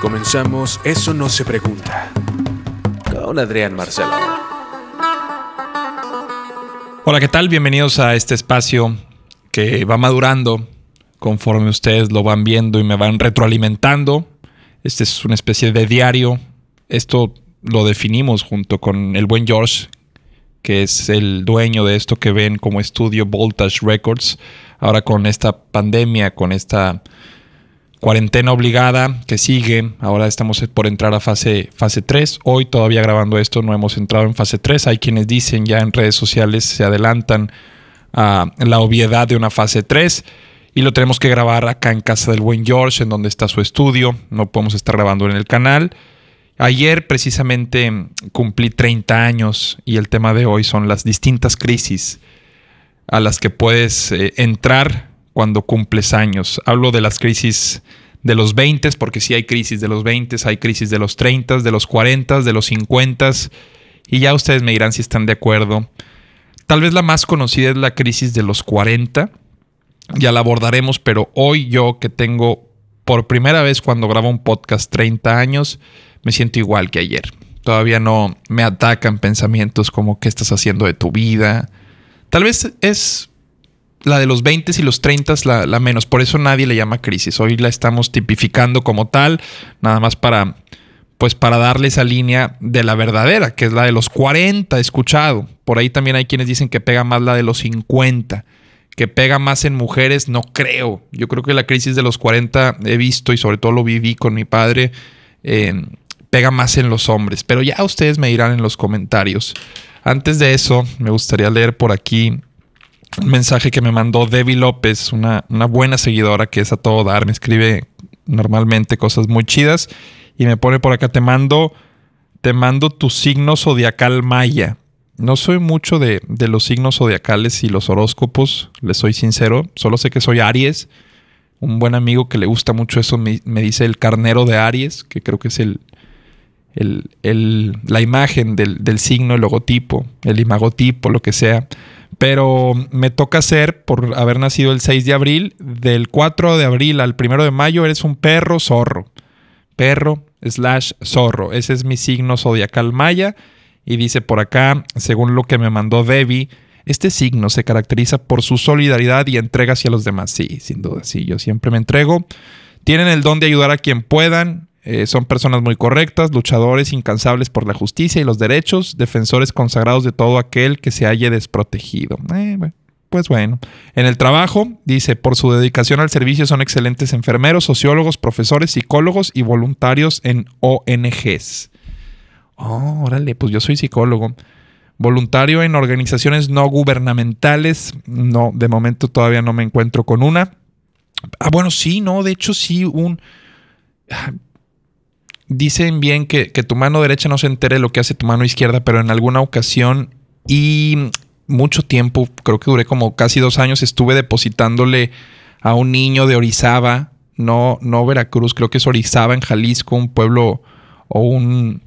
Comenzamos Eso no se pregunta. Con Adrián Marcelo. Hola, ¿qué tal? Bienvenidos a este espacio que va madurando conforme ustedes lo van viendo y me van retroalimentando. Este es una especie de diario. Esto lo definimos junto con el buen George, que es el dueño de esto que ven como estudio Voltage Records. Ahora con esta pandemia, con esta cuarentena obligada que sigue. Ahora estamos por entrar a fase, fase 3. Hoy todavía grabando esto no hemos entrado en fase 3. Hay quienes dicen ya en redes sociales se adelantan a la obviedad de una fase 3 y lo tenemos que grabar acá en casa del buen George, en donde está su estudio. No podemos estar grabando en el canal. Ayer precisamente cumplí 30 años y el tema de hoy son las distintas crisis a las que puedes eh, entrar cuando cumples años. Hablo de las crisis de los 20, porque sí hay crisis de los 20, hay crisis de los 30, de los 40, de los 50, y ya ustedes me dirán si están de acuerdo. Tal vez la más conocida es la crisis de los 40, ya la abordaremos, pero hoy yo que tengo por primera vez cuando grabo un podcast 30 años, me siento igual que ayer. Todavía no me atacan pensamientos como qué estás haciendo de tu vida. Tal vez es la de los 20 y los 30 la, menos. Por eso nadie le llama crisis. Hoy la estamos tipificando como tal, nada más para, pues para darle esa línea de la verdadera, que es la de los 40, escuchado. Por ahí también hay quienes dicen que pega más la de los 50, que pega más en mujeres, no creo. Yo creo que la crisis de los 40 he visto y sobre todo lo viví con mi padre, pega más en los hombres. Pero ya ustedes me dirán en los comentarios. Antes de eso, me gustaría leer por aquí un mensaje que me mandó Debbie López, una, buena seguidora que es a todo dar, me escribe normalmente cosas muy chidas y me pone por acá, te mando, te mando tu signo zodiacal maya. No soy mucho de, los signos zodiacales y los horóscopos, le soy sincero, solo sé que soy Aries. Un buen amigo que le gusta mucho eso me, dice el carnero de Aries, que creo que es el, el, la imagen del, del signo, el logotipo, el imagotipo, lo que sea. Pero me toca ser, por haber nacido el 6 de abril, del 4 de abril al 1 de mayo eres un perro zorro. Perro slash zorro. Ese es mi signo zodiacal maya. Y dice por acá, según lo que me mandó Debbie, este signo se caracteriza por su solidaridad y entrega hacia los demás. Sí, sin duda, sí, yo siempre me entrego. Tienen el don de ayudar a quien puedan, eh, son personas muy correctas, luchadores incansables por la justicia y los derechos, defensores consagrados de todo aquel que se halle desprotegido. Eh, pues bueno, en el trabajo, dice, por su dedicación al servicio son excelentes enfermeros, sociólogos, profesores, psicólogos y voluntarios en ONGs. Oh, órale, pues yo soy psicólogo. Voluntario en organizaciones no gubernamentales. No, de momento todavía no me encuentro con una. Ah, bueno, sí, no, de hecho sí, un dicen bien que, tu mano derecha no se entere lo que hace tu mano izquierda, pero en alguna ocasión y mucho tiempo, creo que duré como casi dos años, estuve depositándole a un niño de Orizaba, no, no Veracruz, creo que es Orizaba en Jalisco, un pueblo o un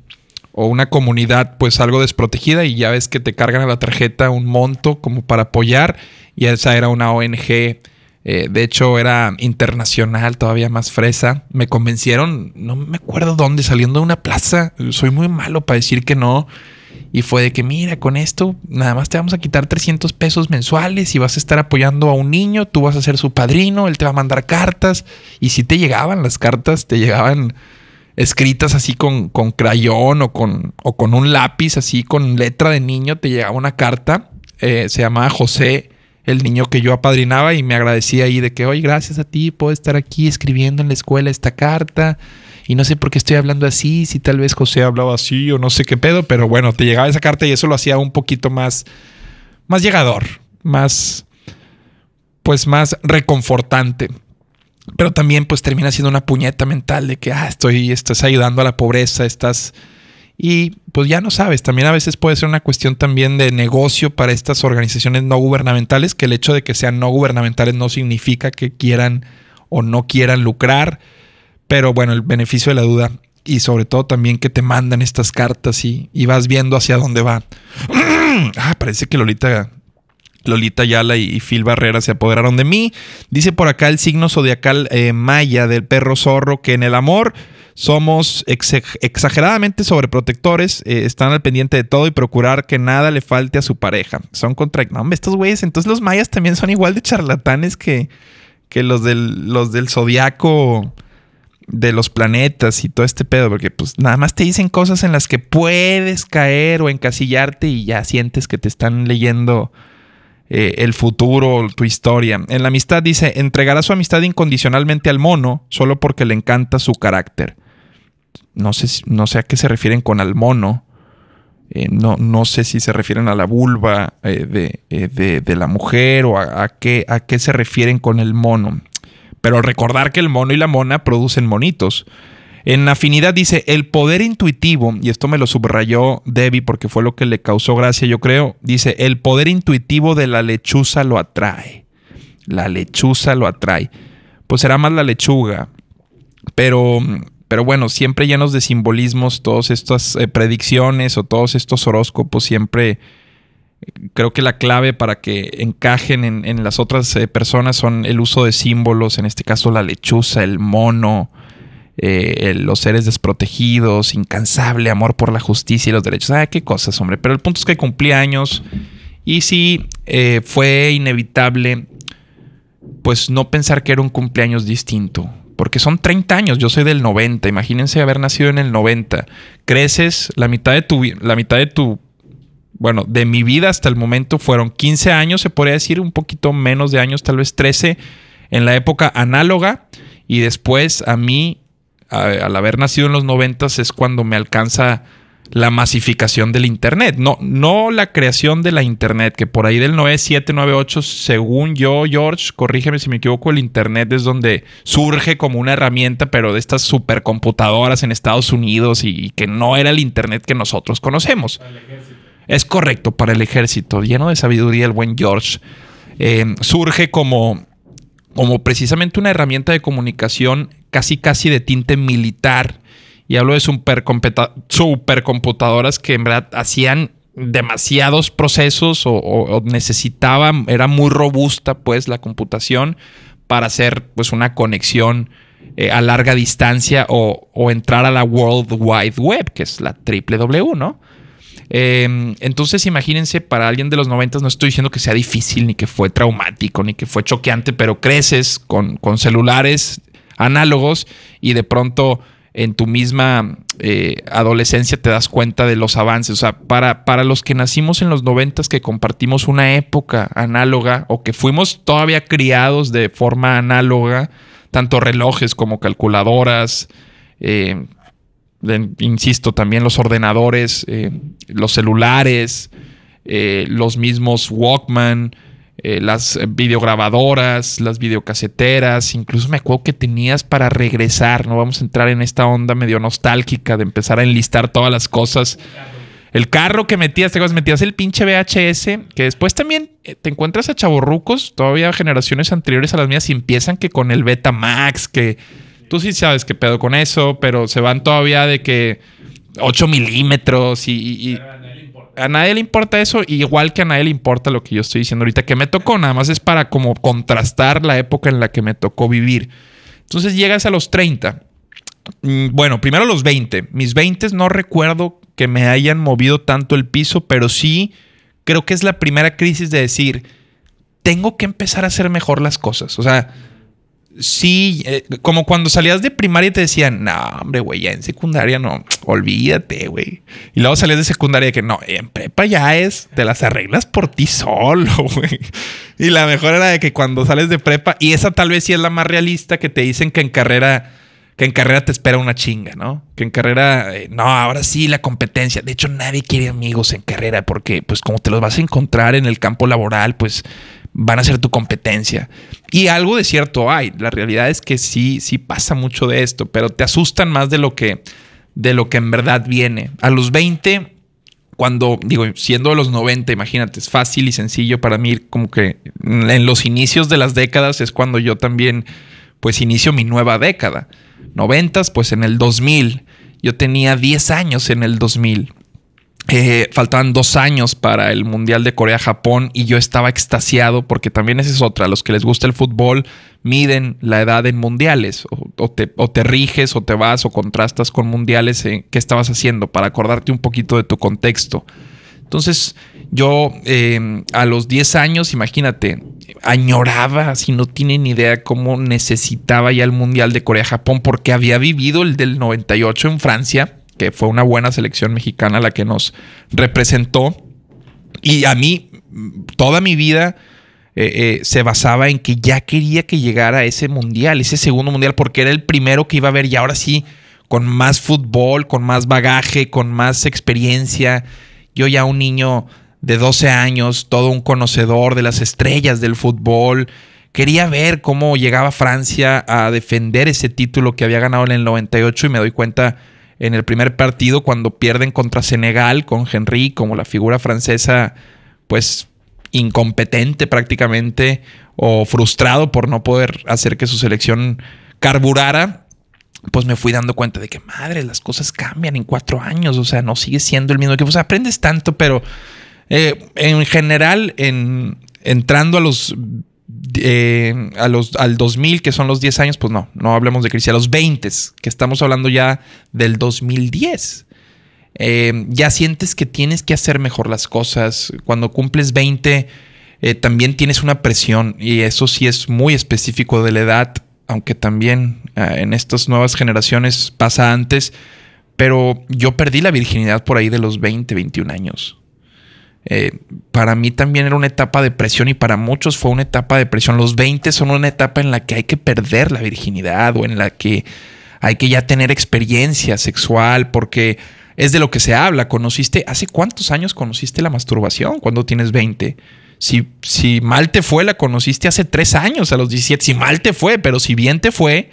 o una comunidad pues algo desprotegida y ya ves que te cargan a la tarjeta un monto como para apoyar y esa era una ONG eh, de hecho, era internacional, todavía más fresa. Me convencieron, no me acuerdo dónde, saliendo de una plaza. Soy muy malo para decir que no. Y fue de que, mira, con esto nada más te vamos a quitar 300 pesos mensuales y vas a estar apoyando a un niño, tú vas a ser su padrino, él te va a mandar cartas. Y si te llegaban las cartas, te llegaban escritas así con, con crayón o con, o con un lápiz, así con letra de niño, te llegaba una carta. Eh, se llamaba José el niño que yo apadrinaba y me agradecía ahí de que, oye, gracias a ti puedo estar aquí escribiendo en la escuela esta carta y no sé por qué estoy hablando así, si tal vez José hablaba así o no sé qué pedo, pero bueno, te llegaba esa carta y eso lo hacía un poquito más, más llegador, más, pues más reconfortante. Pero también pues termina siendo una puñeta mental de que, ah, estoy, estás ayudando a la pobreza, estás y pues ya no sabes, también a veces puede ser una cuestión también de negocio para estas organizaciones no gubernamentales, que el hecho de que sean no gubernamentales no significa que quieran o no quieran lucrar, pero bueno, el beneficio de la duda y sobre todo también que te mandan estas cartas y, vas viendo hacia dónde va. ah, parece que Lolita, Lolita Yala y Phil Barrera se apoderaron de mí. Dice por acá el signo zodiacal eh, maya del perro zorro que en el amor Somos exageradamente sobreprotectores, eh, están al pendiente de todo y procurar que nada le falte a su pareja. Son contra... No, hombre, estos güeyes, entonces los mayas también son igual de charlatanes que, que los del, zodiaco de los planetas y todo este pedo, porque pues nada más te dicen cosas en las que puedes caer o encasillarte y ya sientes que te están leyendo eh, el futuro, tu historia. En la amistad dice, entregará su amistad incondicionalmente al mono solo porque le encanta su carácter. No sé, no sé a qué se refieren con al mono. Eh, no, no, sé si se refieren a la vulva eh, de, la mujer o a, qué, a qué se refieren con el mono. Pero recordar que el mono y la mona producen monitos. En afinidad dice, el poder intuitivo, y esto me lo subrayó Debbie porque fue lo que le causó gracia, yo creo, dice, el poder intuitivo de la lechuza lo atrae. La lechuza lo atrae. Pues será más la lechuga. Pero, pero bueno, siempre llenos de simbolismos, todas estas eh, predicciones o todos estos horóscopos siempre creo que la clave para que encajen en, las otras eh, personas son el uso de símbolos, en este caso la lechuza, el mono, eh, los seres desprotegidos, incansable amor por la justicia y los derechos. Ah, qué cosas, hombre. Pero el punto es que cumplí años y sí eh, fue inevitable, pues no pensar que era un cumpleaños distinto. Porque son 30 años, yo soy del 90, imagínense haber nacido en el 90. Creces, la mitad de tu, la mitad de tu bueno, de mi vida hasta el momento fueron 15 años, se podría decir, un poquito menos de años, tal vez 13, en la época análoga. Y después a mí, al haber nacido en los 90 es cuando me alcanza la masificación del Internet. No, no la creación de la Internet, que por ahí del 97, 98, según yo, George, corrígeme si me equivoco, el Internet es donde surge como una herramienta, pero de estas supercomputadoras en Estados Unidos y, que no era el Internet que nosotros conocemos. Es correcto para el ejército, lleno de sabiduría el buen George. Eh, surge como, como precisamente una herramienta de comunicación casi casi de tinte militar. Y hablo de supercomputadoras que en verdad hacían demasiados procesos o, necesitaban, era muy robusta pues la computación para hacer pues una conexión eh, a larga distancia o, entrar a la World Wide Web, que es la triple W, ¿no? Em, entonces, imagínense, para alguien de los 90 no estoy diciendo que sea difícil, ni que fue traumático, ni que fue choqueante, pero creces con, con celulares análogos y de pronto en tu misma eh, adolescencia te das cuenta de los avances. O sea, para, para los que nacimos en los 90 que compartimos una época análoga o que fuimos todavía criados de forma análoga, tanto relojes como calculadoras, eh, insisto, también los ordenadores, eh, los celulares, los mismos Walkman, eh, las videograbadoras, las videocaseteras, incluso me acuerdo que tenías para regresar, no vamos a entrar en esta onda medio nostálgica de empezar a enlistar todas las cosas. El carro que metías, te metías el pinche VHS, que después también te encuentras a chavorrucos, todavía generaciones anteriores a las mías, y empiezan que con el Betamax, que Tú sí sabes qué pedo con eso, pero se van todavía de que 8 milímetros y... a, nadie le importa eso, igual que a nadie le importa lo que yo estoy diciendo ahorita, que me tocó, nada más es para como contrastar la época en la que me tocó vivir. Entonces llegas a los 30. Mm, bueno, primero los 20. Mis 20 no recuerdo que me hayan movido tanto el piso, pero sí creo que es la primera crisis de decir, tengo que empezar a hacer mejor las cosas. O sea, sí, eh, como cuando salías de primaria te decían, no, hombre, güey, ya en secundaria no, olvídate, güey. Y luego salías de secundaria que no, en prepa ya es, te las arreglas por ti solo, güey. Y la mejor era de que cuando sales de prepa, y esa tal vez sí es la más realista, que te dicen que en carrera, que en carrera te espera una chinga, ¿no? Que en carrera, eh, no, ahora sí la competencia. De hecho, nadie quiere amigos en carrera porque, pues, como te los vas a encontrar en el campo laboral, pues van a ser tu competencia. Y algo de cierto hay. La realidad es que sí, sí pasa mucho de esto, pero te asustan más de lo que, de lo que en verdad viene. A los 20, cuando, digo, siendo de los 90, imagínate, es fácil y sencillo para mí, como que en los inicios de las décadas es cuando yo también, pues, inicio mi nueva década. 90, pues en el 2000. Yo tenía 10 años en el 2000. Eh, faltaban dos años para el Mundial de Corea-Japón y yo estaba extasiado porque también esa es otra. Los que les gusta el fútbol miden la edad en mundiales o, te, riges o te vas o contrastas con mundiales. ¿Qué estabas haciendo? Para acordarte un poquito de tu contexto. Entonces yo em, a los 10 años, imagínate, añoraba, si no tienen idea cómo necesitaba ya el Mundial de Corea-Japón porque había vivido el del 98 en Francia que fue una buena selección mexicana la que nos representó. Y a mí, toda mi vida eh, eh, se basaba en que ya quería que llegara ese mundial, ese segundo mundial, porque era el primero que iba a ver y ahora sí, con más fútbol, con más bagaje, con más experiencia. Yo ya un niño de 12 años, todo un conocedor de las estrellas del fútbol. Quería ver cómo llegaba Francia a defender ese título que había ganado en el 98 y me doy cuenta en el primer partido cuando pierden contra Senegal con Henry como la figura francesa, pues incompetente prácticamente o frustrado por no poder hacer que su selección carburara, pues me fui dando cuenta de que, madre, las cosas cambian en cuatro años, o sea, no sigue siendo el mismo equipo, o sea, aprendes tanto, pero eh, en general, en, entrando a los eh, a los, al 2000, que son los 10 años, pues no, no hablemos de crisis. A los 20, que estamos hablando ya del 2010. Eh, ya sientes que tienes que hacer mejor las cosas. Cuando cumples 20, eh, también tienes una presión y eso sí es muy específico de la edad, aunque también en estas nuevas generaciones pasa antes. Pero yo perdí la virginidad por ahí de los 20, 21 años. Eh, para mí también era una etapa de presión y para muchos fue una etapa de presión. Los 20 son una etapa en la que hay que perder la virginidad o en la que hay que ya tener experiencia sexual porque es de lo que se habla. ¿Conociste? ¿Hace cuántos años conociste la masturbación cuando tienes 20? Si, si mal te fue, la conociste hace tres años, a los 17. Si mal te fue, pero si bien te fue,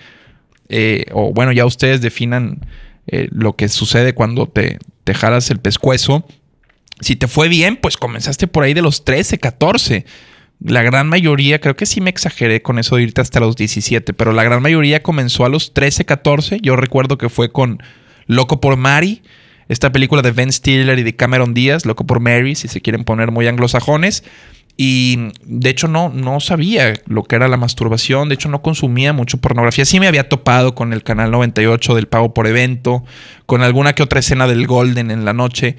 eh, o bueno, ya ustedes definan eh, lo que sucede cuando te, te el pescuezo si te fue bien, pues comenzaste por ahí de los 13, 14. La gran mayoría, creo que sí me exageré con eso de irte hasta los 17, pero la gran mayoría comenzó a los 13, 14. Yo recuerdo que fue con Loco por Mary, esta película de Ben Stiller y de Cameron Díaz, Loco por Mary, si se quieren poner muy anglosajones. Y de hecho no, no sabía lo que era la masturbación, de hecho no consumía mucho pornografía. Sí me había topado con el canal 98 del pago por evento, con alguna que otra escena del Golden en la noche,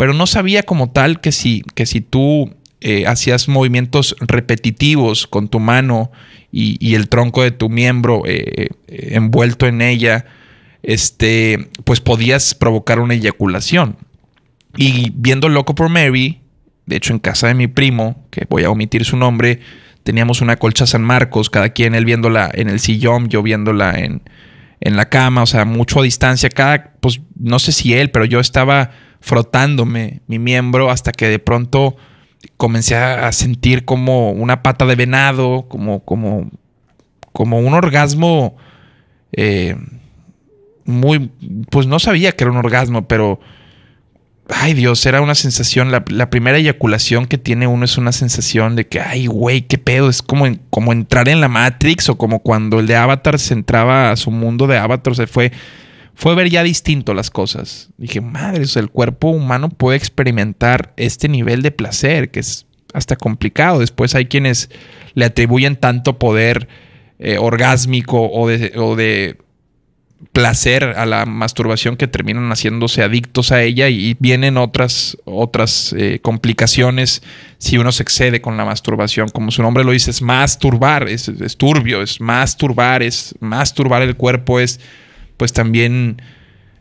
pero no sabía como tal que si, que si tú eh, hacías movimientos repetitivos con tu mano y, el tronco de tu miembro eh, eh, envuelto en ella, este, pues podías provocar una eyaculación. Y viendo Loco por Mary, de hecho en casa de mi primo, que voy a omitir su nombre, teníamos una colcha San Marcos, cada quien él viéndola en el sillón, yo viéndola en, en la cama, o sea, mucho a distancia, cada, pues no sé si él, pero yo estaba frotándome mi miembro hasta que de pronto comencé a sentir como una pata de venado, como, como, como un orgasmo eh, muy, pues no sabía que era un orgasmo, pero, ay Dios, era una sensación, la, primera eyaculación que tiene uno es una sensación de que, ay güey, qué pedo, es como, como entrar en la Matrix o como cuando el de Avatar se entraba a su mundo de Avatar, se fue fue ver ya distinto las cosas. Dije, madre, el cuerpo humano puede experimentar este nivel de placer, que es hasta complicado. Después hay quienes le atribuyen tanto poder eh, orgásmico o de, placer a la masturbación que terminan haciéndose adictos a ella y vienen otras, otras eh, complicaciones si uno se excede con la masturbación. Como su nombre lo dice, es masturbar, es, es turbio, es masturbar, es masturbar el cuerpo, es pues también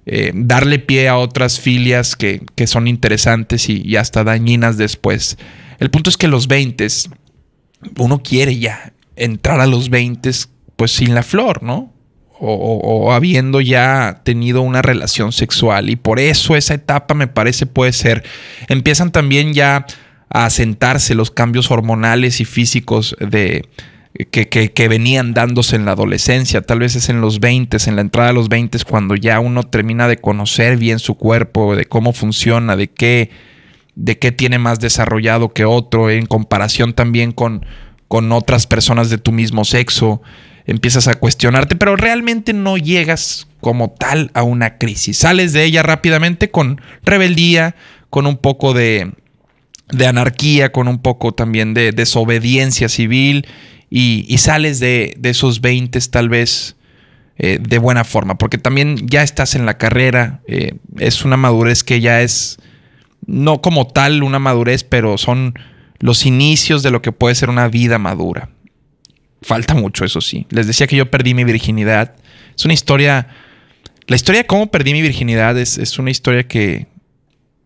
eh, darle pie a otras filias que, son interesantes y, hasta dañinas después. El punto es que los 20, uno quiere ya entrar a los 20 pues sin la flor, ¿no? O, habiendo ya tenido una relación sexual. Y por eso esa etapa me parece puede ser. Empiezan también ya a asentarse los cambios hormonales y físicos de, que, venían dándose en la adolescencia, tal vez es en los 20, en la entrada de los 20, cuando ya uno termina de conocer bien su cuerpo, de cómo funciona, de qué, de qué tiene más desarrollado que otro, en comparación también con, con otras personas de tu mismo sexo, empiezas a cuestionarte, pero realmente no llegas como tal a una crisis. Sales de ella rápidamente con rebeldía, con un poco de, de anarquía, con un poco también de desobediencia civil y, sales de, esos 20 tal vez eh, de buena forma, porque también ya estás en la carrera, eh, es una madurez que ya es, no como tal una madurez, pero son los inicios de lo que puede ser una vida madura. Falta mucho, eso sí. Les decía que yo perdí mi virginidad. Es una historia, la historia de cómo perdí mi virginidad es, es una historia que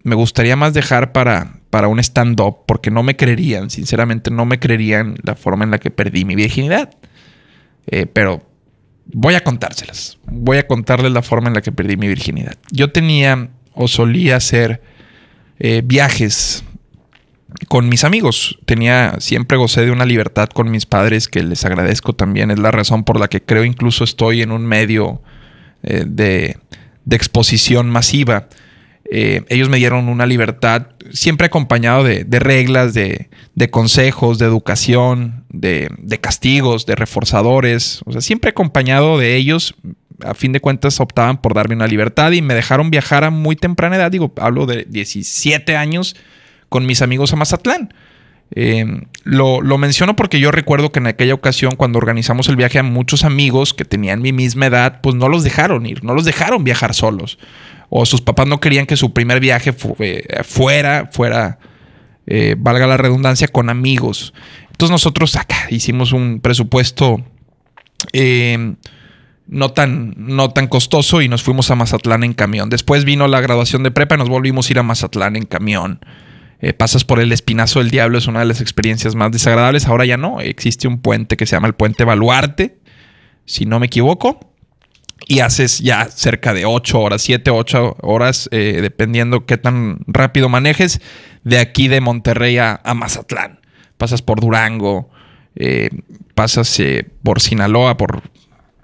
me gustaría más dejar para, para un stand-up porque no me creerían, sinceramente no me creerían la forma en la que perdí mi virginidad. Eh, pero voy a contárselas. Voy a contarles la forma en la que perdí mi virginidad. Yo tenía o solía hacer eh, viajes con mis amigos. Tenía, siempre gocé de una libertad con mis padres que les agradezco también. Es la razón por la que creo incluso estoy en un medio eh, de, exposición masiva. Ellos me dieron una libertad siempre acompañado de, reglas, de, consejos, de educación, de, castigos, de reforzadores. O sea, siempre acompañado de ellos. A fin de cuentas optaban por darme una libertad y me dejaron viajar a muy temprana edad. Digo, hablo de 17 años con mis amigos a Mazatlán. Eh, lo, lo, menciono porque yo recuerdo que en aquella ocasión, cuando organizamos el viaje a muchos amigos que tenían mi misma edad, pues no los dejaron ir, no los dejaron viajar solos o sus papás no querían que su primer viaje eh, fuera, fuera, eh, valga la redundancia, con amigos. Entonces nosotros acá hicimos un presupuesto eh, no, tan, no tan costoso y nos fuimos a Mazatlán en camión. Después vino la graduación de prepa y nos volvimos a ir a Mazatlán en camión. pasas por el Espinazo del Diablo, es una de las experiencias más desagradables. Ahora ya no, existe un puente que se llama el Puente Baluarte, si no me equivoco y haces ya cerca de 8 horas, 7, 8 horas, eh, dependiendo qué tan rápido manejes, de aquí de Monterrey a, Mazatlán. Pasas por Durango, eh, pasas eh, por Sinaloa, por...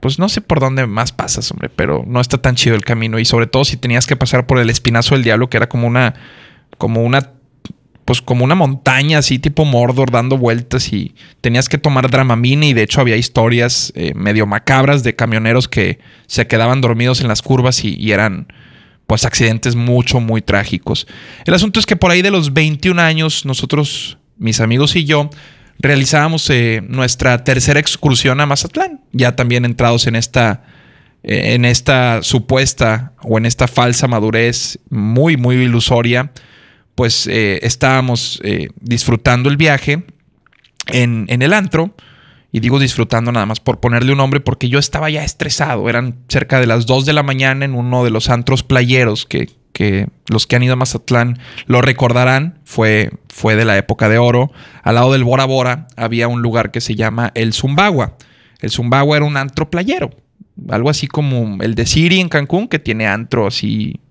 Pues no sé por dónde más pasas, hombre, pero no está tan chido el camino. Y sobre todo si tenías que pasar por el Espinazo del Diablo, que era como una, como una pues como una montaña así tipo Mordor dando vueltas y tenías que tomar Dramamine y de hecho había historias eh, medio macabras de camioneros que se quedaban dormidos en las curvas y, eran pues accidentes mucho muy trágicos. El asunto es que por ahí de los 21 años nosotros, mis amigos y yo, realizábamos eh, nuestra tercera excursión a Mazatlán, ya también entrados en esta eh, en esta supuesta o en esta falsa madurez muy muy ilusoria pues eh, estábamos eh, disfrutando el viaje en, el antro. Y digo disfrutando nada más por ponerle un nombre porque yo estaba ya estresado. Eran cerca de las 2 de la mañana en uno de los antros playeros que, los que han ido a Mazatlán lo recordarán. Fue, de la época de oro. Al lado del Bora Bora había un lugar que se llama El Zumbagua. El Zumbagua era un antro playero. Algo así como el de Siri en Cancún, que tiene antro así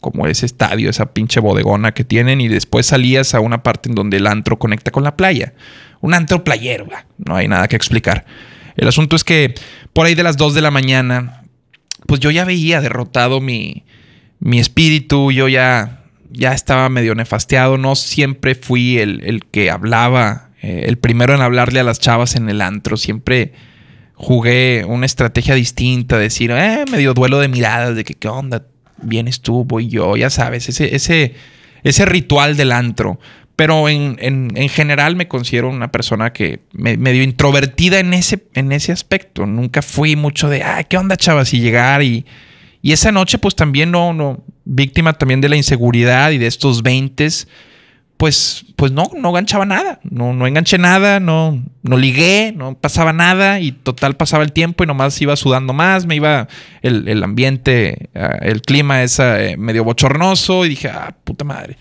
como ese estadio, esa pinche bodegona que tienen y después salías a una parte en donde el antro conecta con la playa. Un antro playero, no hay nada que explicar. El asunto es que por ahí de las 2 de la mañana, pues yo ya veía derrotado mi, mi espíritu, yo ya, ya estaba medio nefasteado, no siempre fui el, que hablaba, eh, el primero en hablarle a las chavas en el antro, siempre jugué una estrategia distinta, decir, eh, medio duelo de miradas, de que qué onda, vienes tú, voy yo, ya sabes, ese, ese, ese ritual del antro. Pero en, general me considero una persona que me, medio introvertida en ese, en ese aspecto. Nunca fui mucho de, ah, ¿qué onda, chavas? Y llegar y, y esa noche, pues también no, no, víctima también de la inseguridad y de estos veintes pues, pues no, no ganchaba nada, no, no enganché nada, no, no ligué, no pasaba nada y total pasaba el tiempo y nomás iba sudando más, me iba el, ambiente, ah, el clima es eh, medio bochornoso y dije, ah, puta madre.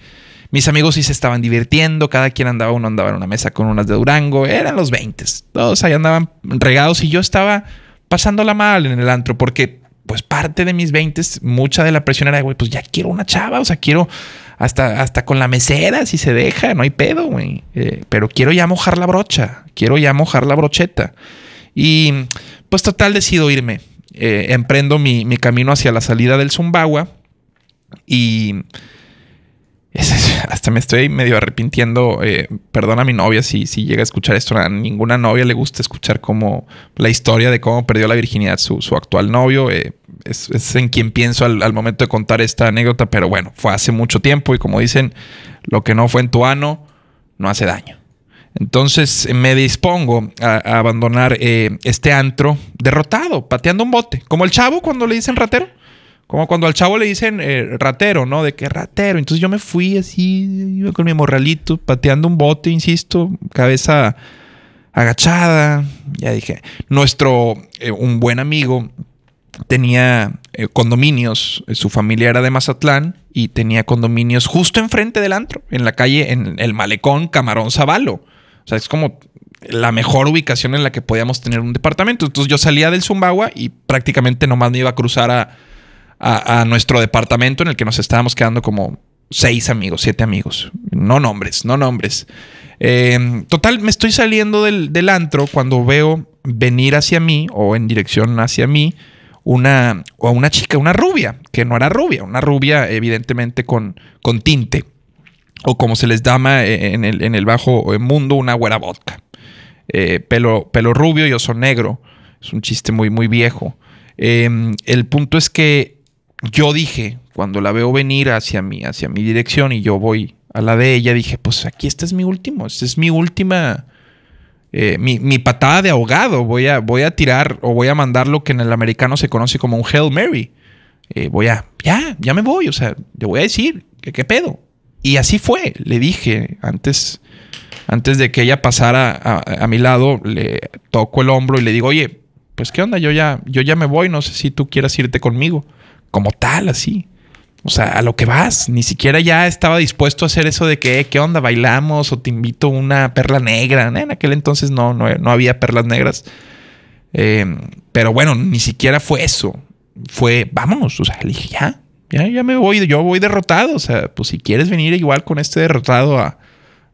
Mis amigos sí se estaban divirtiendo, cada quien andaba, uno andaba en una mesa con unas de Durango, eran los 20, todos ahí andaban regados y yo estaba pasándola mal en el antro porque pues parte de mis 20, mucha de la presión era, güey, pues ya quiero una chava, o sea, quiero hasta, hasta con la mesera, si se deja, no hay pedo, güey. Eh, pero quiero ya mojar la brocha, quiero ya mojar la brocheta. Y pues total decido irme. Eh, emprendo mi, camino hacia la salida del Zumbagua y hasta me estoy medio arrepintiendo. Eh, perdona a mi novia si, si llega a escuchar esto. A ninguna novia le gusta escuchar como la historia de cómo perdió la virginidad su, su actual novio. Es, en quien pienso al, momento de contar esta anécdota, pero bueno, fue hace mucho tiempo y como dicen, lo que no fue en tu ano no hace daño. Entonces me dispongo a, abandonar eh, este antro derrotado, pateando un bote, como el chavo cuando le dicen ratero. Como cuando al chavo le dicen eh, ratero, ¿no? De que ratero. Entonces yo me fui así, iba con mi morralito, pateando un bote, insisto, cabeza agachada. Ya dije, nuestro, eh, un buen amigo, tenía eh, condominios, su familia era de Mazatlán y tenía condominios justo enfrente del antro, en la calle, en el malecón Camarón Zavalo. O sea, es como la mejor ubicación en la que podíamos tener un departamento. Entonces yo salía del Zumbagua y prácticamente nomás me iba a cruzar a a, nuestro departamento en el que nos estábamos quedando como seis amigos, siete amigos. No nombres, no nombres. Eh, total, me estoy saliendo del, antro cuando veo venir hacia mí o en dirección hacia mí una, o una chica, una rubia, que no era rubia, una rubia evidentemente con, con tinte, o como se les llama en el, en el bajo mundo, una güera vodka. Eh, pelo, pelo rubio y oso negro. Es un chiste muy, muy viejo. Eh, el punto es que yo dije, cuando la veo venir hacia mí, hacia mi dirección y yo voy a la de ella, dije, pues aquí este es mi último, esta es mi última, eh, mi, patada de ahogado, voy a, tirar o voy a mandar lo que en el americano se conoce como un Hail Mary. Eh, voy a, ya, ya me voy, o sea, le voy a decir, qué pedo? Y así fue, le dije antes, antes de que ella pasara a, a, mi lado, le toco el hombro y le digo, oye, pues qué onda, yo ya, yo ya me voy, no sé si tú quieras irte conmigo como tal, así. O sea, a lo que vas. Ni siquiera ya estaba dispuesto a hacer eso de que, ¿qué onda? ¿Bailamos? O te invito una perla negra. En aquel entonces no, no, había perlas negras. Em, pero bueno, ni siquiera fue eso. Fue, vámonos. O sea, le dije, ya, ya, ya me voy. Yo voy derrotado. O sea, pues si quieres venir igual con este derrotado a,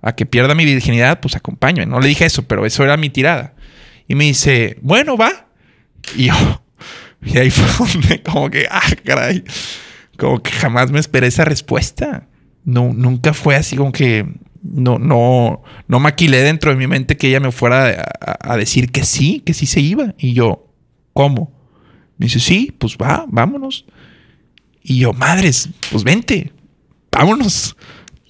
a que pierda mi virginidad, pues acompáñame. No le dije eso, pero eso era mi tirada. Y me dice, bueno, va. Y yo, y ahí fue donde como que, ah, caray, como que jamás me esperé esa respuesta. No, nunca fue así como que no, no, no maquilé dentro de mi mente que ella me fuera a, decir que sí, que sí se iba. Y yo, ¿cómo? Me dice, sí, pues va, vámonos. Y yo, madres, pues vente, vámonos.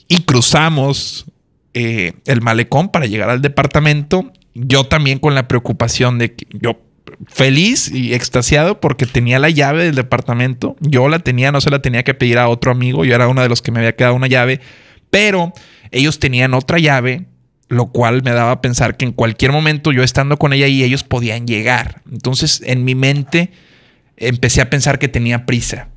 Y cruzamos eh, el malecón para llegar al departamento. Yo también con la preocupación de que yo feliz y extasiado porque tenía la llave del departamento. Yo la tenía, no se la tenía que pedir a otro amigo. Yo era uno de los que me había quedado una llave. Pero ellos tenían otra llave, lo cual me daba a pensar que en cualquier momento yo estando con ella y ellos podían llegar. Entonces en mi mente empecé a pensar que tenía prisa.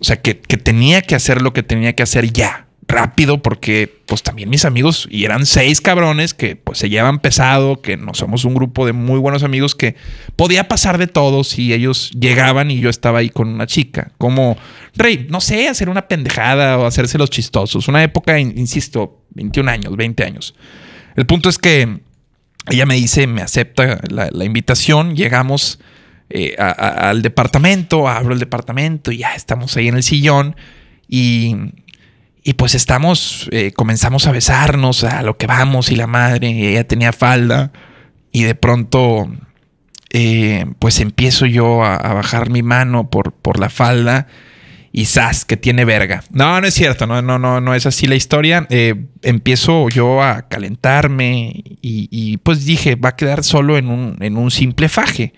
O sea, que, que tenía que hacer lo que tenía que hacer ya rápido porque pues también mis amigos, y eran seis cabrones que pues se llevan pesado, que no somos un grupo de muy buenos amigos que podía pasar de todo si ellos llegaban y yo estaba ahí con una chica. Como, Rey, no sé, hacer una pendejada o hacerse los chistosos. Una época, insisto, 21 años, 20 años. El punto es que ella me dice, me acepta la, invitación, llegamos eh, al departamento, abro el departamento y ya estamos ahí en el sillón y y pues estamos, eh, comenzamos a besarnos a lo que vamos y la madre, ella tenía falda y de pronto eh, pues empiezo yo a, bajar mi mano por, por la falda y ¡zas! que tiene verga. No, no es cierto, no, no, no, no es así la historia. Eh, empiezo yo a calentarme y, pues dije, va a quedar solo en un, en un simple faje.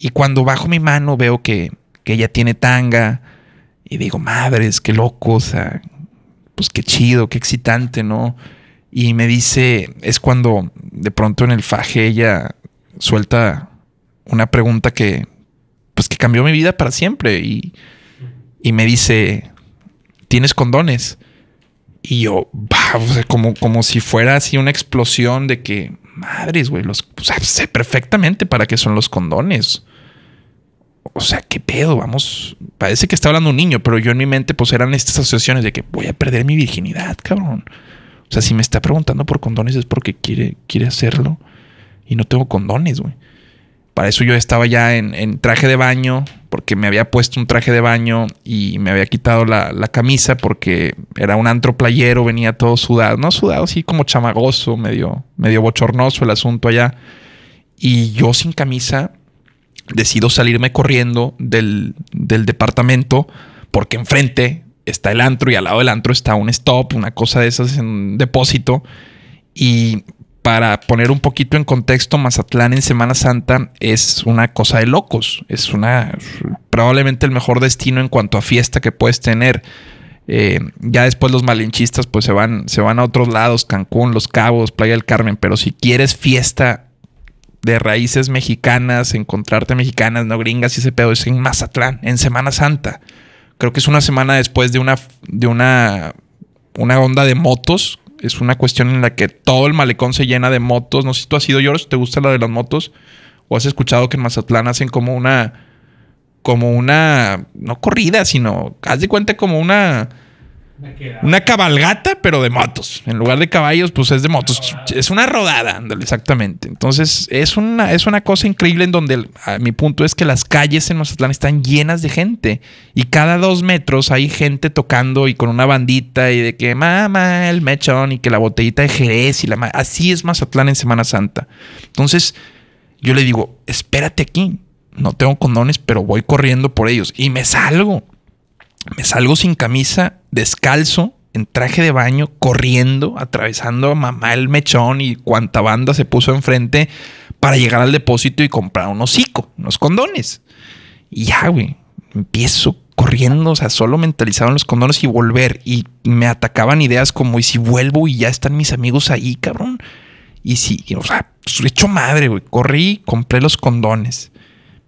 Y cuando bajo mi mano veo que, que ella tiene tanga y digo, madres, qué loco, o sea, pues qué chido, qué excitante, ¿no? Y me dice, es cuando de pronto en el faje ella suelta una pregunta que, pues que cambió mi vida para siempre. Y, y me dice, ¿tienes condones? Y yo, como, como si fuera así una explosión de que, madres, güey, los, sé perfectamente para qué son los condones o sea, ¿qué pedo? Vamos, parece que está hablando un niño, pero yo en mi mente pues eran estas asociaciones de que voy a perder mi virginidad, cabrón. O sea, si me está preguntando por condones es porque quiere, quiere hacerlo y no tengo condones, güey. Para eso yo estaba ya en, traje de baño, porque me había puesto un traje de baño y me había quitado la, camisa porque era un antro playero, venía todo sudado, no sudado, así como chamagoso, medio, medio bochornoso el asunto allá. Y yo sin camisa decido salirme corriendo del, del departamento, porque enfrente está el antro y al lado del antro está un stop, una cosa de esas en depósito. Y para poner un poquito en contexto, Mazatlán en Semana Santa es una cosa de locos. Es una probablemente el mejor destino en cuanto a fiesta que puedes tener. Eh, ya después los malinchistas pues se van, se van a otros lados, Cancún, Los Cabos, Playa del Carmen, pero si quieres fiesta de raíces mexicanas, encontrarte mexicanas, no gringas y ese pedo es en Mazatlán, en Semana Santa. Creo que es una semana después de una, de una, una onda de motos. Es una cuestión en la que todo el malecón se llena de motos. No sé si tú has ido, George, ¿te gusta la de las motos? ¿O has escuchado que en Mazatlán hacen como una, como una, no corrida, sino, haz de cuenta como una una cabalgata, pero de motos. En lugar de caballos, pues es de motos. Es una rodada, exactamente. Entonces, es una, es una cosa increíble en donde mi punto es que las calles en Mazatlán están llenas de gente. Y cada dos metros hay gente tocando y con una bandita y de que mamá, el mechón y que la botellita de Jerez y la así es Mazatlán en Semana Santa. Entonces, yo le digo, espérate aquí. No tengo condones, pero voy corriendo por ellos. Y me salgo me salgo sin camisa, descalzo, en traje de baño, corriendo, atravesando a mamá el mechón y cuanta banda se puso enfrente para llegar al depósito y comprar un hocico, unos condones. Y ya, güey, empiezo corriendo, o sea, solo mentalizado en los condones y volver. Y me atacaban ideas como, ¿y si vuelvo y ya están mis amigos ahí, cabrón? Y si, o sea, pues, hecho madre, güey. Corrí, compré los condones.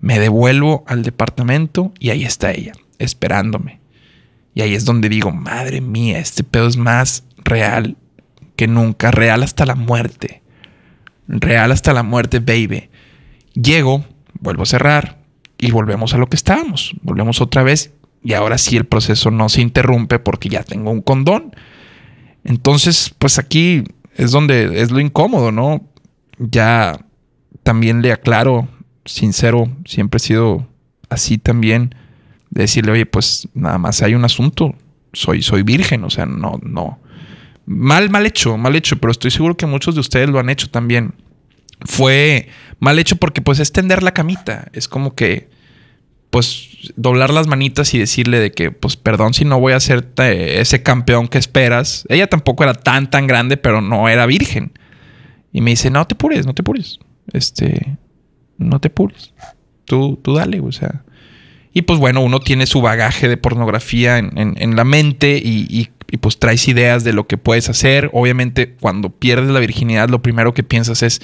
Me devuelvo al departamento y ahí está ella, esperándome. Y ahí es donde digo, madre mía, este pedo es más real que nunca, real hasta la muerte. Real hasta la muerte, baby. Llego, vuelvo a cerrar y volvemos a lo que estábamos. Volvemos otra vez y ahora sí el proceso no se interrumpe porque ya tengo un condón. Entonces, pues aquí es donde es lo incómodo, ¿no? Ya también le aclaro, sincero, siempre he sido así también decirle, oye, pues nada más hay un asunto, soy, soy virgen, o sea, no, no. Mal, mal hecho, mal hecho, pero estoy seguro que muchos de ustedes lo han hecho también. Fue mal hecho porque pues es tender la camita, es como que pues doblar las manitas y decirle de que pues perdón si no voy a ser ese campeón que esperas. Ella tampoco era tan tan grande, pero no era virgen. Y me dice, "No te pures, no te pures. Este, no te pures. Tú tú dale, o sea, y pues bueno, uno tiene su bagaje de pornografía en, la mente y, pues traes ideas de lo que puedes hacer. Obviamente cuando pierdes la virginidad lo primero que piensas es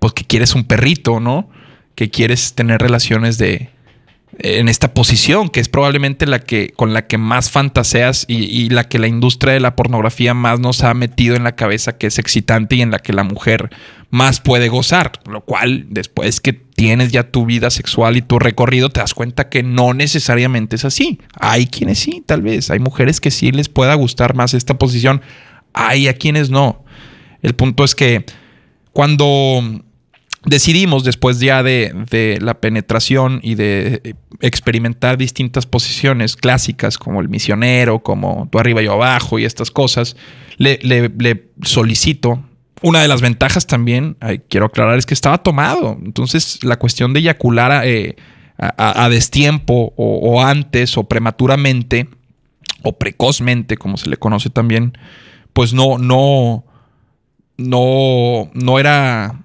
pues que quieres un perrito, ¿no? Que quieres tener relaciones de, en esta posición, que es probablemente la que con la que más fantaseas y, y, la que la industria de la pornografía más nos ha metido en la cabeza que es excitante y en la que la mujer más puede gozar, lo cual después que tienes ya tu vida sexual y tu recorrido te das cuenta que no necesariamente es así. Hay quienes sí, tal vez, hay mujeres que sí les pueda gustar más esta posición, hay a quienes no. El punto es que cuando decidimos después ya de, la penetración y de experimentar distintas posiciones clásicas como el misionero, como tú arriba y yo abajo y estas cosas, le, le solicito una de las ventajas también, quiero aclarar, es que estaba tomado. Entonces, la cuestión de eyacular eh, a, destiempo o, antes o prematuramente o precozmente, como se le conoce también, pues no, no, no, no era,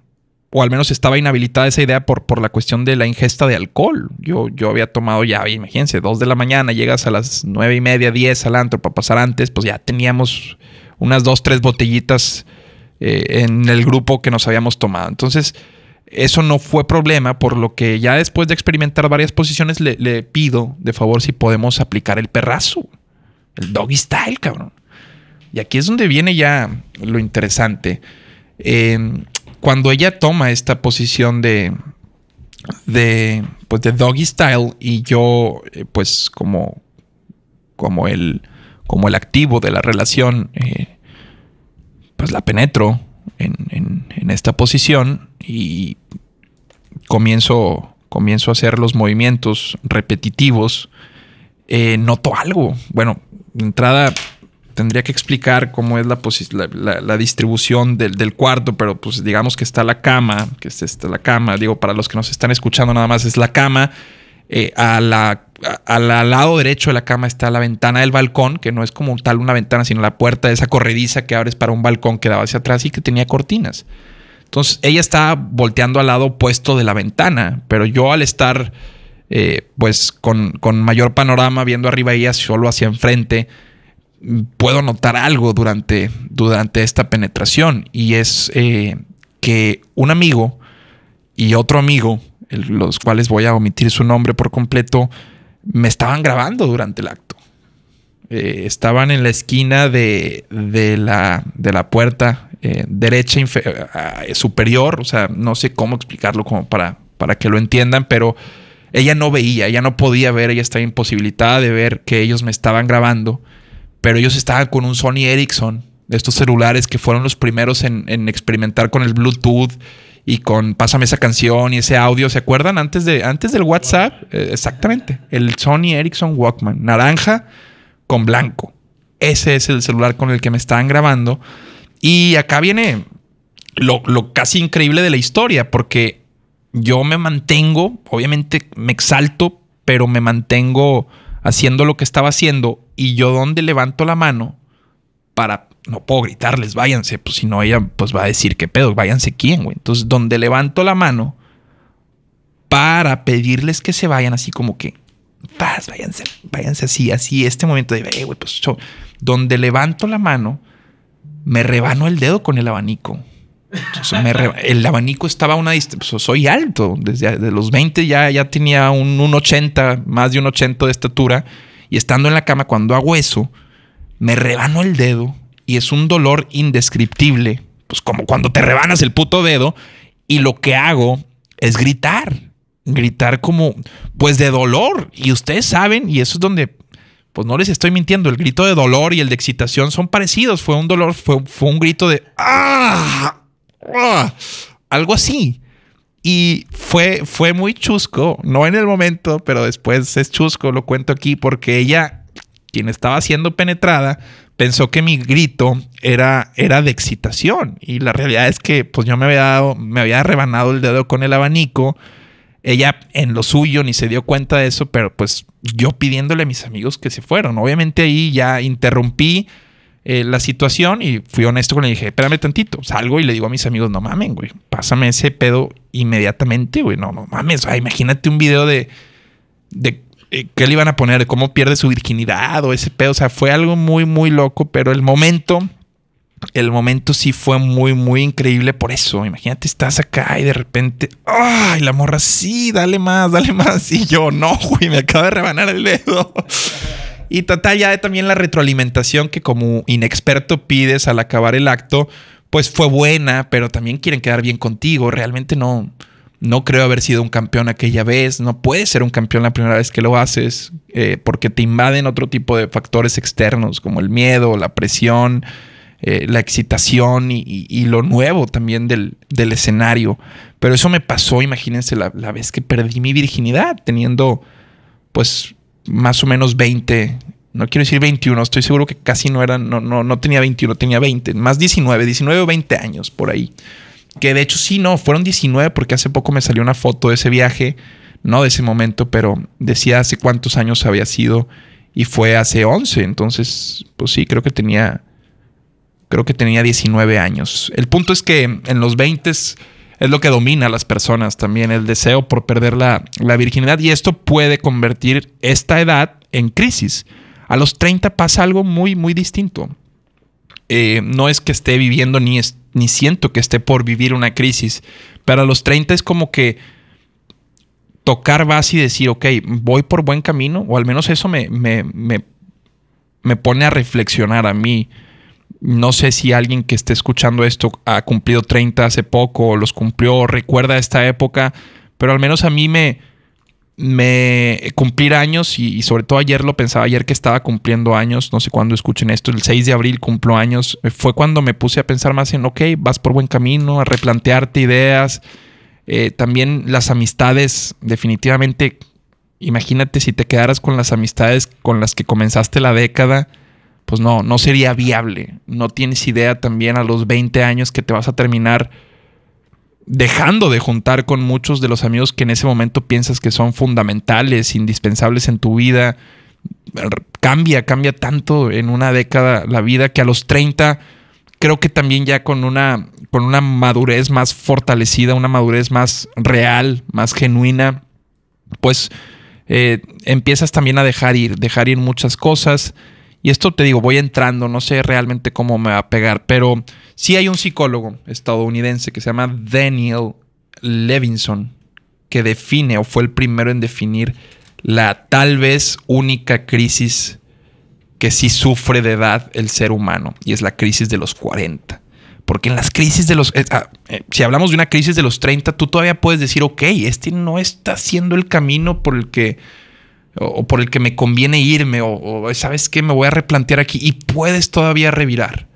o al menos estaba inhabilitada esa idea por, por la cuestión de la ingesta de alcohol. Yo, yo había tomado ya, imagínense, dos de la mañana, llegas a las nueve y media, diez al antro para pasar antes, pues ya teníamos unas dos, tres botellitas eh, en el grupo que nos habíamos tomado. Entonces, eso no fue problema, por lo que ya después de experimentar varias posiciones, le, pido de favor si podemos aplicar el perrazo, el doggy style, cabrón. Y aquí es donde viene ya lo interesante. Em, cuando ella toma esta posición de, de, pues de doggy style y yo, eh, pues como, como, el, como el activo de la relación, eh, pues la penetro en, esta posición y comienzo, comienzo a hacer los movimientos repetitivos, eh, noto algo. Bueno, de entrada tendría que explicar cómo es la, la, distribución del, cuarto, pero pues digamos que está la cama, que es esta la cama, digo, para los que nos están escuchando nada más es la cama, Eh, a la, al lado derecho de la cama está la ventana del balcón, que no es como tal una ventana, sino la puerta de esa corrediza que abres para un balcón que daba hacia atrás y que tenía cortinas. Entonces ella estaba volteando al lado opuesto de la ventana, pero yo al estar eh, pues con, mayor panorama viendo arriba ella solo hacia enfrente, puedo notar algo durante, durante esta penetración y es eh, que un amigo y otro amigo, los cuales voy a omitir su nombre por completo, me estaban grabando durante el acto. Eh, estaban en la esquina de, la, de la puerta eh, derecha eh, superior, o sea, no sé cómo explicarlo como para, para que lo entiendan, pero ella no veía, ella no podía ver, ella estaba imposibilitada de ver que ellos me estaban grabando, pero ellos estaban con un Sony Ericsson, de estos celulares que fueron los primeros en, experimentar con el Bluetooth y con pásame esa canción y ese audio, ¿se acuerdan? Antes, de, antes del WhatsApp, eh, exactamente, el Sony Ericsson Walkman, naranja con blanco. Ese es el celular con el que me estaban grabando. Y acá viene lo, casi increíble de la historia, porque yo me mantengo, obviamente me exalto, pero me mantengo haciendo lo que estaba haciendo y yo donde levanto la mano para, no puedo gritarles, váyanse, pues si no ella pues va a decir qué pedo, váyanse quién, güey. Entonces donde levanto la mano para pedirles que se vayan así como que, paz, váyanse, váyanse así, así, este momento de, güey, pues yo, donde levanto la mano me rebanó el dedo con el abanico. el abanico estaba a una distancia, pues, soy alto, desde los 20 ya, ya tenía un, un 80, más de un 80 de estatura, y estando en la cama cuando hago eso, me rebanó el dedo y es un dolor indescriptible, pues como cuando te rebanas el puto dedo, y lo que hago es gritar, gritar como, pues de dolor, y ustedes saben, y eso es donde pues no les estoy mintiendo, el grito de dolor y el de excitación son parecidos. Fue un dolor, fue, un grito de ¡Ah! ¡Ah! algo así. Y fue, fue muy chusco, no en el momento, pero después es chusco, lo cuento aquí, porque ella, quien estaba siendo penetrada, pensó que mi grito era, era de excitación. Y la realidad es que pues yo me había dado, me había rebanado el dedo con el abanico ella en lo suyo ni se dio cuenta de eso, pero pues yo pidiéndole a mis amigos que se fueron. Obviamente ahí ya interrumpí eh, la situación y fui honesto con y dije, espérame tantito, salgo y le digo a mis amigos, no mamen, güey, pásame ese pedo inmediatamente, güey, no, no mames, imagínate un video de, de eh, qué le iban a poner, cómo pierde su virginidad o ese pedo, o sea, fue algo muy, muy loco, pero el momento el momento sí fue muy, muy increíble por eso. Imagínate, estás acá y de repente, ¡ay! La morra, sí, dale más, dale más. Y yo, no, güey, me acaba de rebanar el dedo. Y total, ya también la retroalimentación que como inexperto pides al acabar el acto, pues fue buena, pero también quieren quedar bien contigo. Realmente no, no creo haber sido un campeón aquella vez. No puedes ser un campeón la primera vez que lo haces, eh, porque te invaden otro tipo de factores externos, como el miedo, la presión eh, la excitación y, lo nuevo también del, escenario. Pero eso me pasó, imagínense, la, vez que perdí mi virginidad, teniendo pues más o menos 20, no quiero decir 21, estoy seguro que casi no era, no, no, no tenía 21, tenía 20, más 19, 19 o 20 años por ahí. Que de hecho sí, no, fueron 19 porque hace poco me salió una foto de ese viaje, no de ese momento, pero decía hace cuántos años había sido y fue hace 11, entonces pues sí, creo que tenía creo que tenía 19 años. El punto es que en los 20 es lo que domina a las personas también, el deseo por perder la, virginidad y esto puede convertir esta edad en crisis. A los 30 pasa algo muy, muy distinto. Eh, no es que esté viviendo ni, ni siento que esté por vivir una crisis, pero a los 30 es como que tocar base y decir, ok, voy por buen camino, o al menos eso me, me, me, me pone a reflexionar a mí. No sé si alguien que esté escuchando esto ha cumplido 30 hace poco o los cumplió, recuerda esta época, pero al menos a mí me, me cumplir años y, sobre todo ayer lo pensaba, ayer que estaba cumpliendo años, no sé cuándo escuchen esto, el 6 de abril cumplo años, fue cuando me puse a pensar más en, ok, vas por buen camino, a replantearte ideas, eh, también las amistades, definitivamente, imagínate si te quedaras con las amistades con las que comenzaste la década, pues no, no sería viable. No tienes idea también a los 20 años que te vas a terminar dejando de juntar con muchos de los amigos que en ese momento piensas que son fundamentales, indispensables en tu vida. Cambia, cambia tanto en una década la vida que a los 30 creo que también ya con una, con una madurez más fortalecida, una madurez más real, más genuina, pues eh, empiezas también a dejar ir, dejar ir muchas cosas. Y esto te digo, voy entrando, no sé realmente cómo me va a pegar, pero sí hay un psicólogo estadounidense que se llama Daniel Levinson, que define o fue el primero en definir la tal vez única crisis que sí sufre de edad el ser humano, y es la crisis de los 40. Porque en las crisis de los... Eh, ah, eh, si hablamos de una crisis de los 30, tú todavía puedes decir, ok, este no está haciendo el camino por el que o, por el que me conviene irme, o, sabes qué, me voy a replantear aquí y puedes todavía revirar.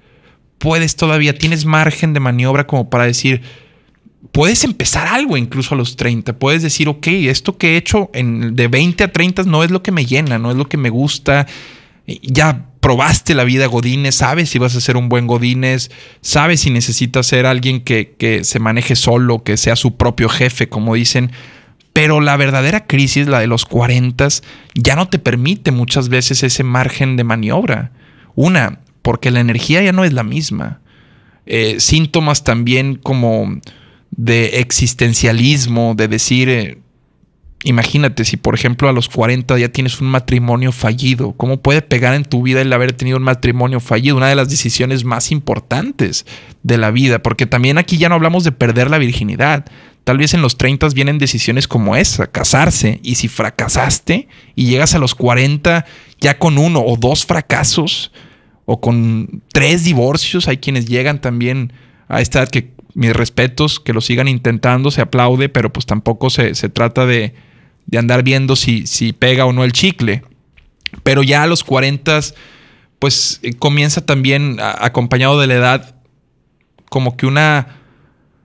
Puedes todavía, tienes margen de maniobra como para decir, puedes empezar algo incluso a los 30. Puedes decir, ok, esto que he hecho en, de 20 a 30 no es lo que me llena, no es lo que me gusta. Ya probaste la vida Godínez, sabes si vas a ser un buen Godínez, sabes si necesitas ser alguien que, que se maneje solo, que sea su propio jefe, como dicen. Pero la verdadera crisis, la de los 40, ya no te permite muchas veces ese margen de maniobra. Una, porque la energía ya no es la misma. Eh, síntomas también como de existencialismo, de decir, eh, imagínate si por ejemplo a los 40 ya tienes un matrimonio fallido, ¿cómo puede pegar en tu vida el haber tenido un matrimonio fallido? Una de las decisiones más importantes de la vida, porque también aquí ya no hablamos de perder la virginidad, Tal vez en los 30 vienen decisiones como esa, casarse. Y si fracasaste y llegas a los 40 ya con uno o dos fracasos o con tres divorcios, hay quienes llegan también a esta edad que mis respetos, que lo sigan intentando, se aplaude, pero pues tampoco se, trata de, andar viendo si, si pega o no el chicle. Pero ya a los 40 pues eh, comienza también acompañado de la edad como que una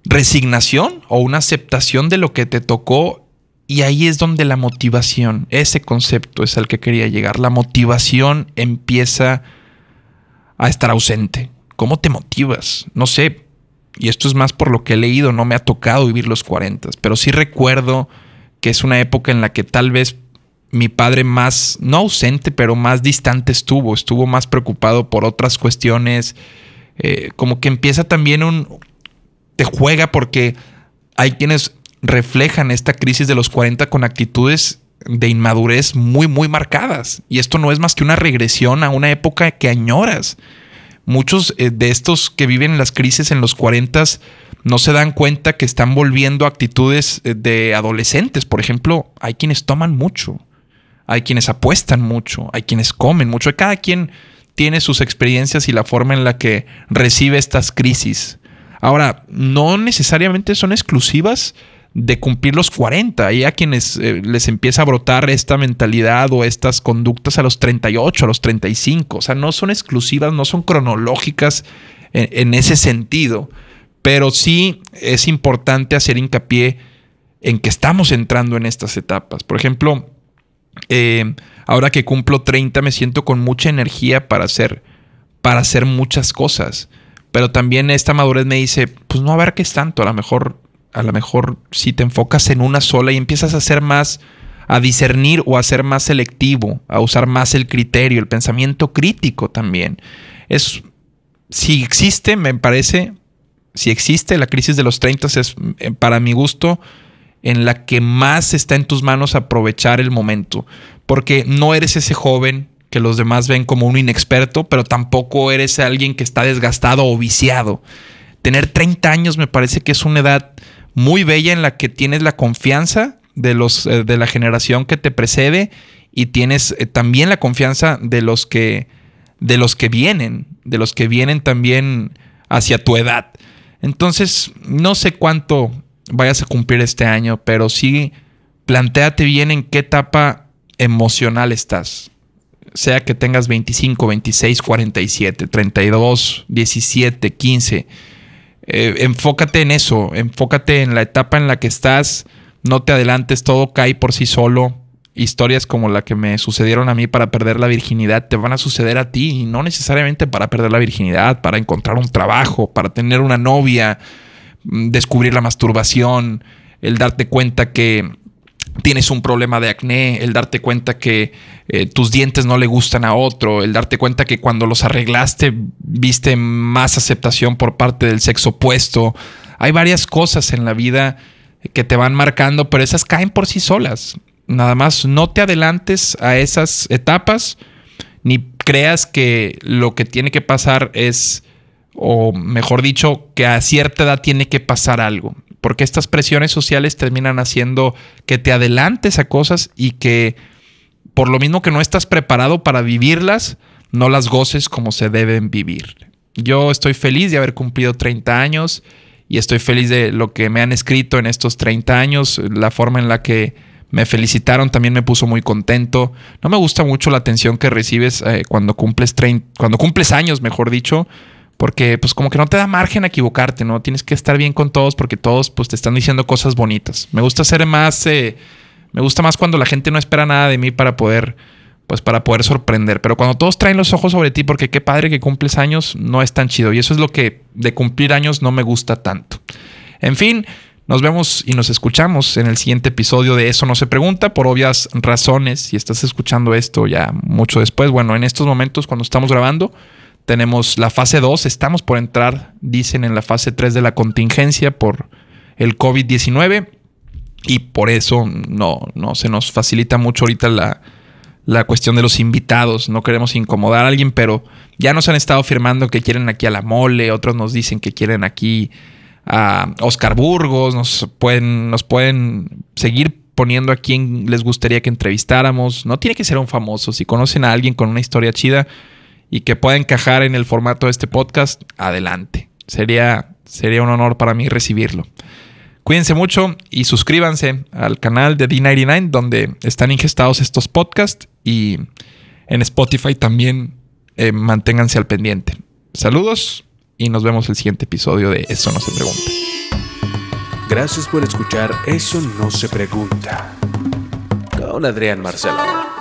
resignación o una aceptación de lo que te tocó y ahí es donde la motivación, ese concepto es al que quería llegar, la motivación empieza a estar ausente. ¿Cómo te motivas? No sé, y esto es más por lo que he leído, no me ha tocado vivir los 40, pero sí recuerdo que es una época en la que tal vez mi padre más, no ausente, pero más distante estuvo, estuvo más preocupado por otras cuestiones, eh, como que empieza también un, te juega porque hay quienes reflejan esta crisis de los 40 con actitudes de inmadurez muy, muy marcadas. Y esto no es más que una regresión a una época que añoras. Muchos eh, de estos que viven las crisis en los 40 no se dan cuenta que están volviendo actitudes eh, de adolescentes. Por ejemplo, hay quienes toman mucho, hay quienes apuestan mucho, hay quienes comen mucho. Cada quien tiene sus experiencias y la forma en la que recibe estas crisis. Ahora, no necesariamente son exclusivas de cumplir los 40. Hay a quienes eh, les empieza a brotar esta mentalidad o estas conductas a los 38, a los 35. O sea, no son exclusivas, no son cronológicas en, ese sentido. Pero sí es importante hacer hincapié en que estamos entrando en estas etapas. Por ejemplo, eh, ahora que cumplo 30 me siento con mucha energía para hacer, para hacer muchas cosas. Pero también esta madurez me dice, pues no abarques tanto, a lo mejor, a lo mejor si te enfocas en una sola y empiezas a hacer más, a discernir o a ser más selectivo, a usar más el criterio, el pensamiento crítico también. Es, si existe, me parece, si existe la crisis de los 30 es eh, para mi gusto en la que más está en tus manos aprovechar el momento, porque no eres ese joven que los demás ven como un inexperto, pero tampoco eres alguien que está desgastado o viciado. Tener 30 años me parece que es una edad muy bella en la que tienes la confianza de los eh, de la generación que te precede y tienes eh, también la confianza de los que de los que vienen, de los que vienen también hacia tu edad. Entonces, no sé cuánto vayas a cumplir este año, pero sí planteate bien en qué etapa emocional estás sea que tengas 25, 26, 47, 32, 17, 15. enfócate en eso, enfócate en la etapa en la que estás, no te adelantes, todo cae por sí solo. Historias como la que me sucedieron a mí para perder la virginidad te van a suceder a ti y no necesariamente para perder la virginidad, para encontrar un trabajo, para tener una novia, mm, descubrir la masturbación, el darte cuenta que tienes un problema de acné, el darte cuenta que eh, tus dientes no le gustan a otro, el darte cuenta que cuando los arreglaste viste más aceptación por parte del sexo opuesto. Hay varias cosas en la vida que te van marcando, pero esas caen por sí solas. Nada más no te adelantes a esas etapas ni creas que lo que tiene que pasar es, o mejor dicho, que a cierta edad tiene que pasar algo porque estas presiones sociales terminan haciendo que te adelantes a cosas y que por lo mismo que no estás preparado para vivirlas, no las goces como se deben vivir. Yo estoy feliz de haber cumplido 30 años y estoy feliz de lo que me han escrito en estos 30 años, la forma en la que me felicitaron también me puso muy contento. No me gusta mucho la atención que recibes eh, cuando cumples cuando cumples años, mejor dicho, porque pues como que no te da margen a equivocarte, ¿no? Tienes que estar bien con todos porque todos pues te están diciendo cosas bonitas. Me gusta ser más, eh, me gusta más cuando la gente no espera nada de mí para poder, pues para poder sorprender. Pero cuando todos traen los ojos sobre ti porque qué padre que cumples años, no es tan chido. Y eso es lo que de cumplir años no me gusta tanto. En fin, nos vemos y nos escuchamos en el siguiente episodio de Eso no se pregunta por obvias razones. Si estás escuchando esto ya mucho después, bueno, en estos momentos cuando estamos grabando tenemos la fase 2, estamos por entrar, dicen, en la fase 3 de la contingencia por el COVID-19 y por eso no, no se nos facilita mucho ahorita la, la cuestión de los invitados. No queremos incomodar a alguien, pero ya nos han estado firmando que quieren aquí a la mole, otros nos dicen que quieren aquí a Oscar Burgos, nos pueden, nos pueden seguir poniendo a quien les gustaría que entrevistáramos. No tiene que ser un famoso. Si conocen a alguien con una historia chida, y que pueda encajar en el formato de este podcast, adelante. Sería, sería un honor para mí recibirlo. Cuídense mucho y suscríbanse al canal de D99 donde están ingestados estos podcasts y en Spotify también eh, manténganse al pendiente. Saludos y nos vemos el siguiente episodio de Eso no se pregunta. Gracias por escuchar Eso no se pregunta con Adrián Marcelo.